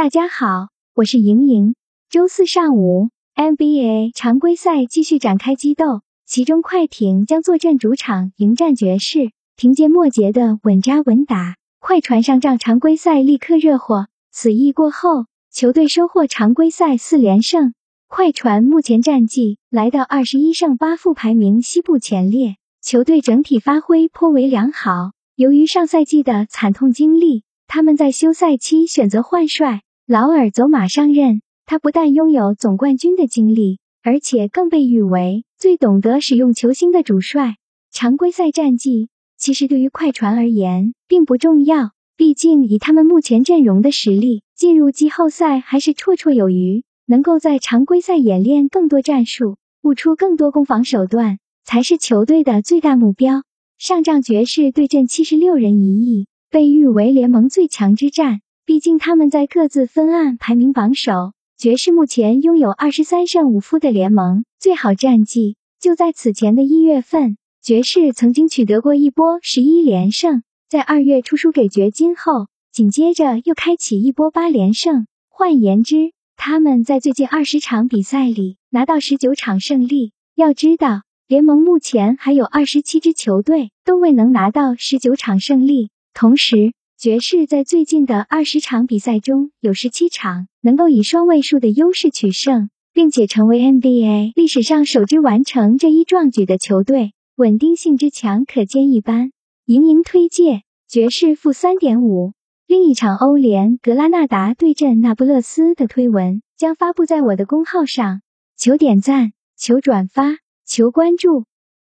大家好，我是莹莹。周四上午，NBA 常规赛继续展开激斗，其中快艇将坐镇主场迎战爵士。凭借末节的稳扎稳打，快船上仗常规赛立刻热火。此役过后，球队收获常规赛四连胜。快船目前战绩来到二十一胜八负，排名西部前列。球队整体发挥颇为良好。由于上赛季的惨痛经历，他们在休赛期选择换帅。劳尔走马上任，他不但拥有总冠军的经历，而且更被誉为最懂得使用球星的主帅。常规赛战绩其实对于快船而言并不重要，毕竟以他们目前阵容的实力，进入季后赛还是绰绰有余。能够在常规赛演练更多战术，悟出更多攻防手段，才是球队的最大目标。上仗爵士对阵七十六人一役，被誉为联盟最强之战。毕竟他们在各自分案排名榜首，爵士目前拥有二十三胜五负的联盟最好战绩。就在此前的一月份，爵士曾经取得过一波十一连胜，在二月初输给掘金后，紧接着又开启一波八连胜。换言之，他们在最近二十场比赛里拿到十九场胜利。要知道，联盟目前还有二十七支球队都未能拿到十九场胜利，同时。爵士在最近的二十场比赛中有十七场能够以双位数的优势取胜，并且成为 NBA 历史上首支完成这一壮举的球队，稳定性之强可见一斑。盈盈推介爵士负三点五。另一场欧联格拉纳达对阵那不勒斯的推文将发布在我的公号上，求点赞，求转发，求关注。